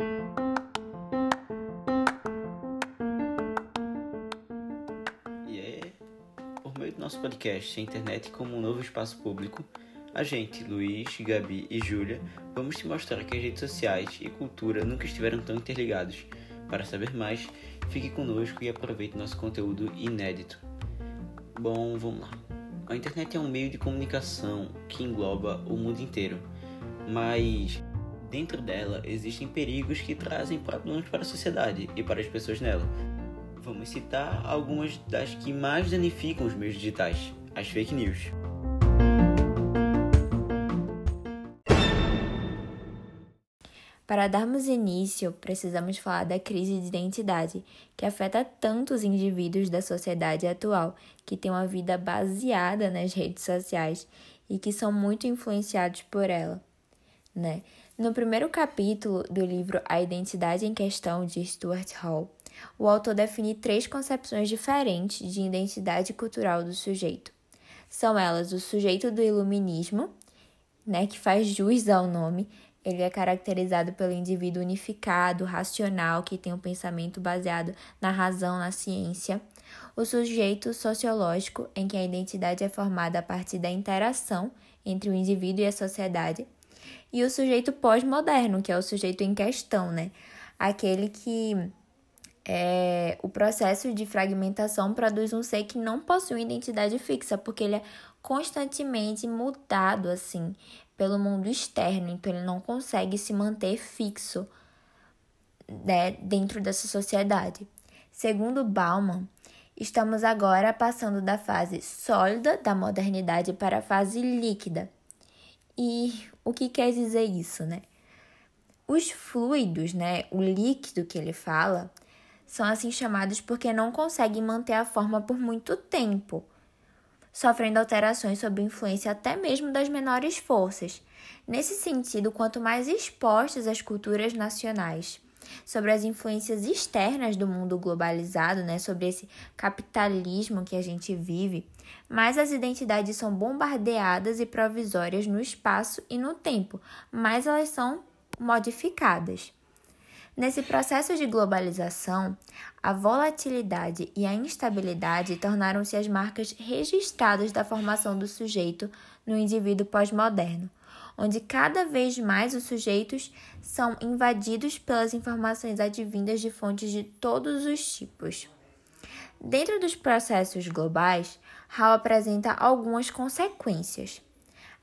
E é por meio do nosso podcast, a internet como um novo espaço público, a gente, Luiz, Gabi e Júlia, vamos te mostrar que as redes sociais e cultura nunca estiveram tão interligados. Para saber mais, fique conosco e aproveite nosso conteúdo inédito. Bom, vamos lá. A internet é um meio de comunicação que engloba o mundo inteiro, mas dentro dela existem perigos que trazem problemas para a sociedade e para as pessoas nela. Vamos citar algumas das que mais danificam os meios digitais: as fake news. Para darmos início, precisamos falar da crise de identidade, que afeta tanto os indivíduos da sociedade atual, que têm uma vida baseada nas redes sociais e que são muito influenciados por ela. Né? No primeiro capítulo do livro A Identidade em Questão, de Stuart Hall, o autor define três concepções diferentes de identidade cultural do sujeito. São elas o sujeito do iluminismo, né, que faz jus ao nome, ele é caracterizado pelo indivíduo unificado, racional, que tem um pensamento baseado na razão, na ciência. O sujeito sociológico, em que a identidade é formada a partir da interação entre o indivíduo e a sociedade. E o sujeito pós-moderno, que é o sujeito em questão, né? Aquele que é, o processo de fragmentação produz um ser que não possui uma identidade fixa, porque ele é constantemente mudado assim pelo mundo externo, então ele não consegue se manter fixo né, dentro dessa sociedade. Segundo Bauman, estamos agora passando da fase sólida da modernidade para a fase líquida. E o que quer dizer isso, né? Os fluidos, né, o líquido que ele fala, são assim chamados porque não conseguem manter a forma por muito tempo, sofrendo alterações sob influência até mesmo das menores forças. Nesse sentido, quanto mais expostas as culturas nacionais sobre as influências externas do mundo globalizado, né, sobre esse capitalismo que a gente vive, mais as identidades são bombardeadas e provisórias no espaço e no tempo, mais elas são modificadas. Nesse processo de globalização, a volatilidade e a instabilidade tornaram-se as marcas registradas da formação do sujeito no indivíduo pós-moderno, onde cada vez mais os sujeitos são invadidos pelas informações advindas de fontes de todos os tipos. Dentro dos processos globais, Hall apresenta algumas consequências.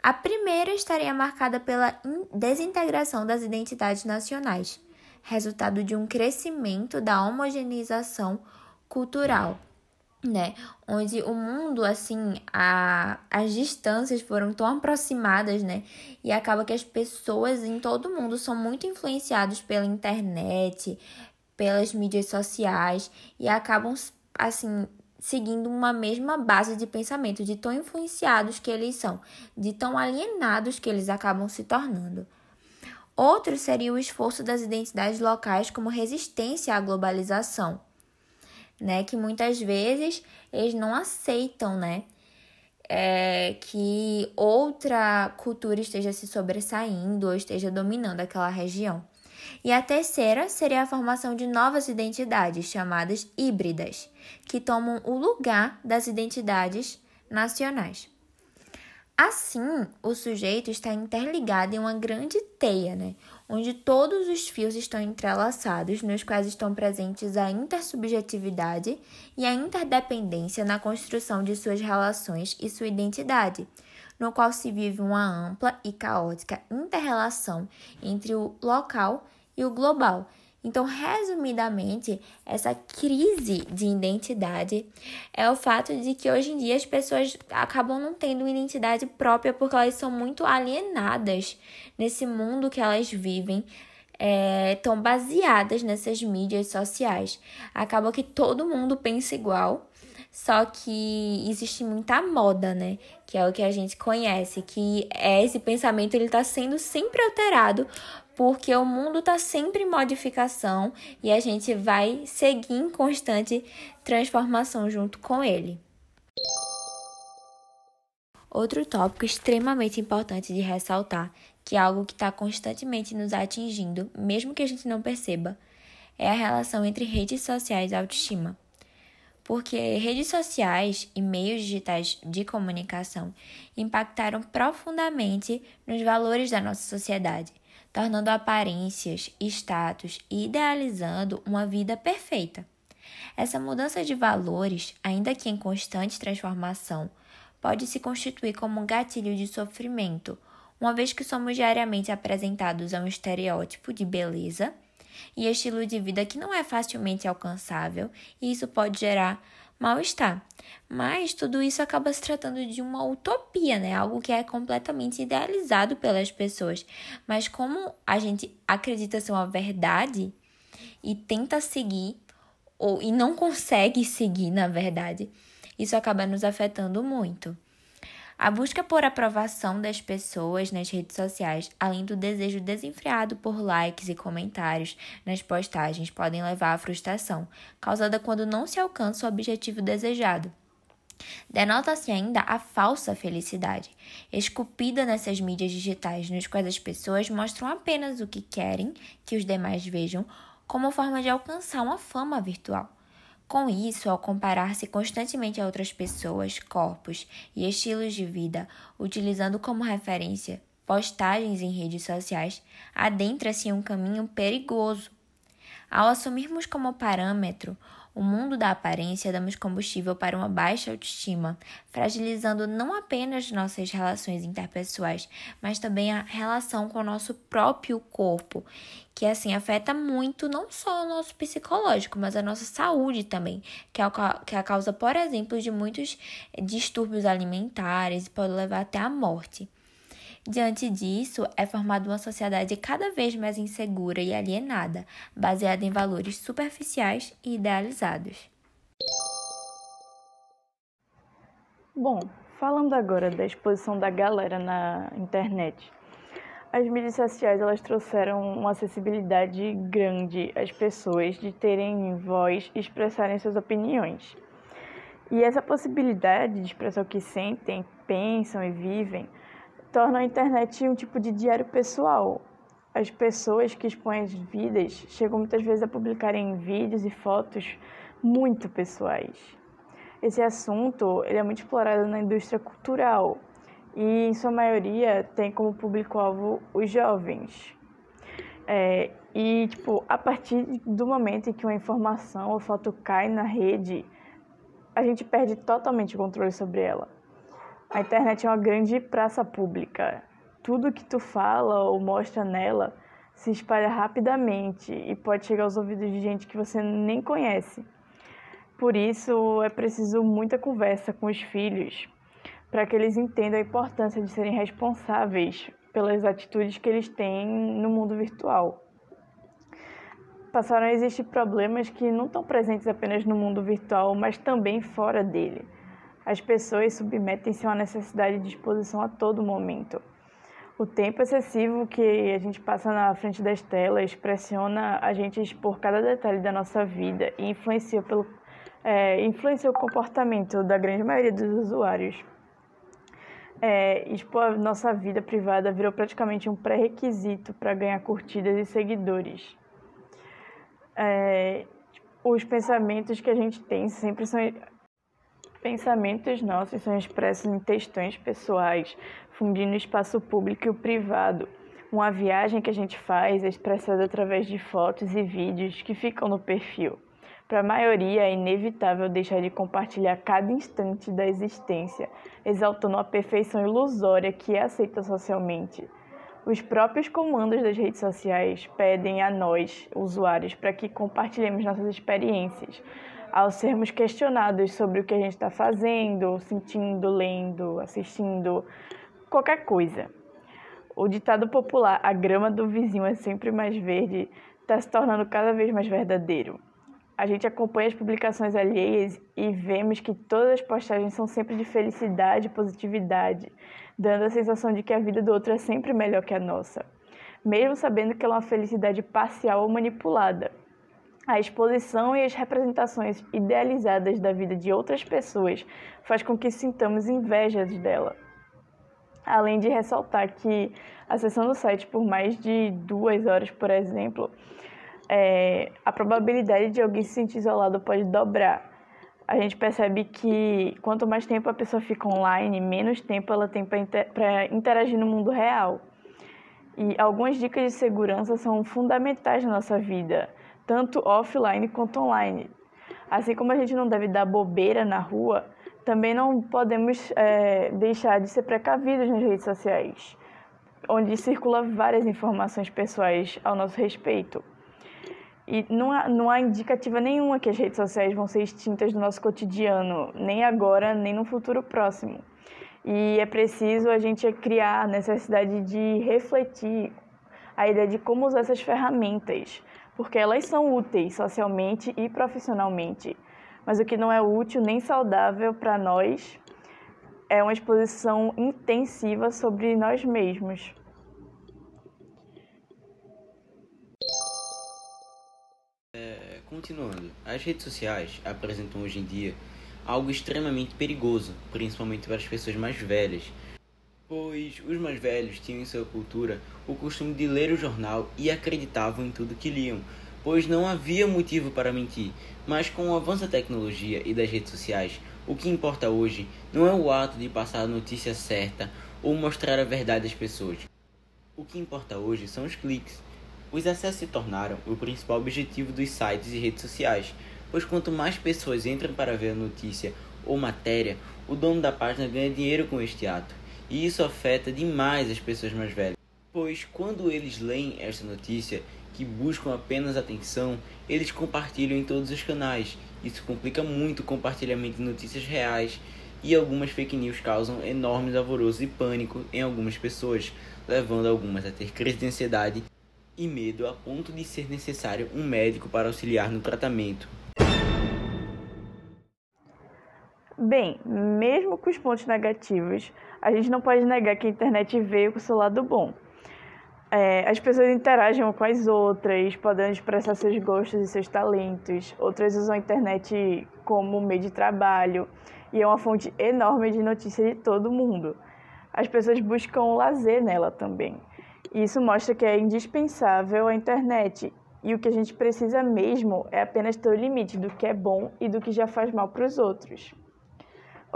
A primeira estaria marcada pela desintegração das identidades nacionais resultado de um crescimento da homogeneização cultural, né? Onde o mundo, assim, a, as distâncias foram tão aproximadas, né? E acaba que as pessoas em todo mundo são muito influenciadas pela internet, pelas mídias sociais e acabam, assim, seguindo uma mesma base de pensamento, de tão influenciados que eles são, de tão alienados que eles acabam se tornando. Outro seria o esforço das identidades locais como resistência à globalização, né? Que muitas vezes eles não aceitam, né? É, que outra cultura esteja se sobressaindo ou esteja dominando aquela região. E a terceira seria a formação de novas identidades, chamadas híbridas, que tomam o lugar das identidades nacionais. Assim, o sujeito está interligado em uma grande teia, né? Onde todos os fios estão entrelaçados, nos quais estão presentes a intersubjetividade e a interdependência na construção de suas relações e sua identidade, no qual se vive uma ampla e caótica interrelação entre o local e o global então, resumidamente, essa crise de identidade é o fato de que hoje em dia as pessoas acabam não tendo uma identidade própria porque elas são muito alienadas nesse mundo que elas vivem. Estão é, baseadas nessas mídias sociais. Acaba que todo mundo pensa igual, só que existe muita moda, né? Que é o que a gente conhece, que é esse pensamento ele está sendo sempre alterado porque o mundo está sempre em modificação e a gente vai seguir em constante transformação junto com ele. Outro tópico extremamente importante de ressaltar, que é algo que está constantemente nos atingindo, mesmo que a gente não perceba, é a relação entre redes sociais e autoestima. Porque redes sociais e meios digitais de comunicação impactaram profundamente nos valores da nossa sociedade, tornando aparências, status e idealizando uma vida perfeita. Essa mudança de valores, ainda que em constante transformação, pode se constituir como um gatilho de sofrimento uma vez que somos diariamente apresentados a um estereótipo de beleza e estilo de vida que não é facilmente alcançável, e isso pode gerar mal-estar. Mas tudo isso acaba se tratando de uma utopia, né? Algo que é completamente idealizado pelas pessoas. Mas como a gente acredita ser uma verdade e tenta seguir ou e não consegue seguir, na verdade, isso acaba nos afetando muito. A busca por aprovação das pessoas nas redes sociais, além do desejo desenfreado por likes e comentários nas postagens, podem levar à frustração, causada quando não se alcança o objetivo desejado. Denota-se ainda a falsa felicidade, esculpida nessas mídias digitais, nos quais as pessoas mostram apenas o que querem que os demais vejam, como forma de alcançar uma fama virtual. Com isso, ao comparar-se constantemente a outras pessoas, corpos e estilos de vida, utilizando como referência postagens em redes sociais, adentra-se em um caminho perigoso. Ao assumirmos como parâmetro o mundo da aparência, damos combustível para uma baixa autoestima, fragilizando não apenas nossas relações interpessoais, mas também a relação com o nosso próprio corpo, que assim afeta muito não só o nosso psicológico, mas a nossa saúde também, que é, que é a causa, por exemplo, de muitos distúrbios alimentares e pode levar até à morte. Diante disso, é formada uma sociedade cada vez mais insegura e alienada, baseada em valores superficiais e idealizados. Bom, falando agora da exposição da galera na internet. As mídias sociais elas trouxeram uma acessibilidade grande às pessoas de terem voz e expressarem suas opiniões. E essa possibilidade de expressar o que sentem, pensam e vivem torna a internet um tipo de diário pessoal. As pessoas que expõem as vidas chegam muitas vezes a publicarem vídeos e fotos muito pessoais. Esse assunto ele é muito explorado na indústria cultural e, em sua maioria, tem como público-alvo os jovens. É, e, tipo, a partir do momento em que uma informação ou foto cai na rede, a gente perde totalmente o controle sobre ela. A internet é uma grande praça pública. Tudo que tu fala ou mostra nela se espalha rapidamente e pode chegar aos ouvidos de gente que você nem conhece. Por isso, é preciso muita conversa com os filhos para que eles entendam a importância de serem responsáveis pelas atitudes que eles têm no mundo virtual. Passaram a existir problemas que não estão presentes apenas no mundo virtual, mas também fora dele as pessoas submetem-se a uma necessidade de exposição a todo momento. O tempo excessivo que a gente passa na frente das telas pressiona a gente a expor cada detalhe da nossa vida e influencia, pelo, é, influencia o comportamento da grande maioria dos usuários. É, expor a nossa vida privada virou praticamente um pré-requisito para ganhar curtidas e seguidores. É, os pensamentos que a gente tem sempre são pensamentos nossos são expressos em textões pessoais, fundindo o espaço público e o privado. Uma viagem que a gente faz é expressada através de fotos e vídeos que ficam no perfil. Para a maioria, é inevitável deixar de compartilhar cada instante da existência, exaltando a perfeição ilusória que é aceita socialmente. Os próprios comandos das redes sociais pedem a nós, usuários, para que compartilhemos nossas experiências, ao sermos questionados sobre o que a gente está fazendo, sentindo, lendo, assistindo, qualquer coisa. O ditado popular, a grama do vizinho é sempre mais verde, está se tornando cada vez mais verdadeiro. A gente acompanha as publicações alheias e vemos que todas as postagens são sempre de felicidade e positividade, dando a sensação de que a vida do outro é sempre melhor que a nossa, mesmo sabendo que ela é uma felicidade parcial ou manipulada. A exposição e as representações idealizadas da vida de outras pessoas faz com que sintamos inveja dela. Além de ressaltar que acessando o site por mais de duas horas, por exemplo, é, a probabilidade de alguém se sentir isolado pode dobrar. A gente percebe que quanto mais tempo a pessoa fica online, menos tempo ela tem para interagir no mundo real. E algumas dicas de segurança são fundamentais na nossa vida, tanto offline quanto online. Assim como a gente não deve dar bobeira na rua, também não podemos é, deixar de ser precavidos nas redes sociais, onde circula várias informações pessoais ao nosso respeito. E não há, não há indicativa nenhuma que as redes sociais vão ser extintas do nosso cotidiano, nem agora, nem no futuro próximo. E é preciso a gente criar a necessidade de refletir a ideia de como usar essas ferramentas, porque elas são úteis socialmente e profissionalmente. Mas o que não é útil nem saudável para nós é uma exposição intensiva sobre nós mesmos. É, continuando, as redes sociais apresentam hoje em dia algo extremamente perigoso, principalmente para as pessoas mais velhas, pois os mais velhos tinham em sua cultura o costume de ler o jornal e acreditavam em tudo que liam, pois não havia motivo para mentir. Mas com o avanço da tecnologia e das redes sociais, o que importa hoje não é o ato de passar a notícia certa ou mostrar a verdade às pessoas. O que importa hoje são os cliques. Os acessos se tornaram o principal objetivo dos sites e redes sociais, pois quanto mais pessoas entram para ver a notícia ou matéria, o dono da página ganha dinheiro com este ato. E isso afeta demais as pessoas mais velhas, pois quando eles leem esta notícia, que buscam apenas atenção, eles compartilham em todos os canais. Isso complica muito o compartilhamento de notícias reais e algumas fake news causam enormes alvoroços e pânico em algumas pessoas, levando algumas a ter crise de ansiedade e medo a ponto de ser necessário um médico para auxiliar no tratamento. Bem, mesmo com os pontos negativos, a gente não pode negar que a internet veio com o seu lado bom. É, as pessoas interagem com as outras, podendo expressar seus gostos e seus talentos. Outras usam a internet como meio de trabalho e é uma fonte enorme de notícias de todo mundo. As pessoas buscam lazer nela também. E isso mostra que é indispensável a internet. E o que a gente precisa mesmo é apenas ter o limite do que é bom e do que já faz mal para os outros.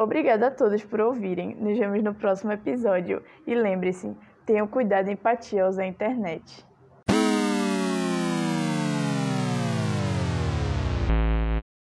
Obrigada a todos por ouvirem. Nos vemos no próximo episódio. E lembre-se, tenham cuidado e empatia ao usar a internet.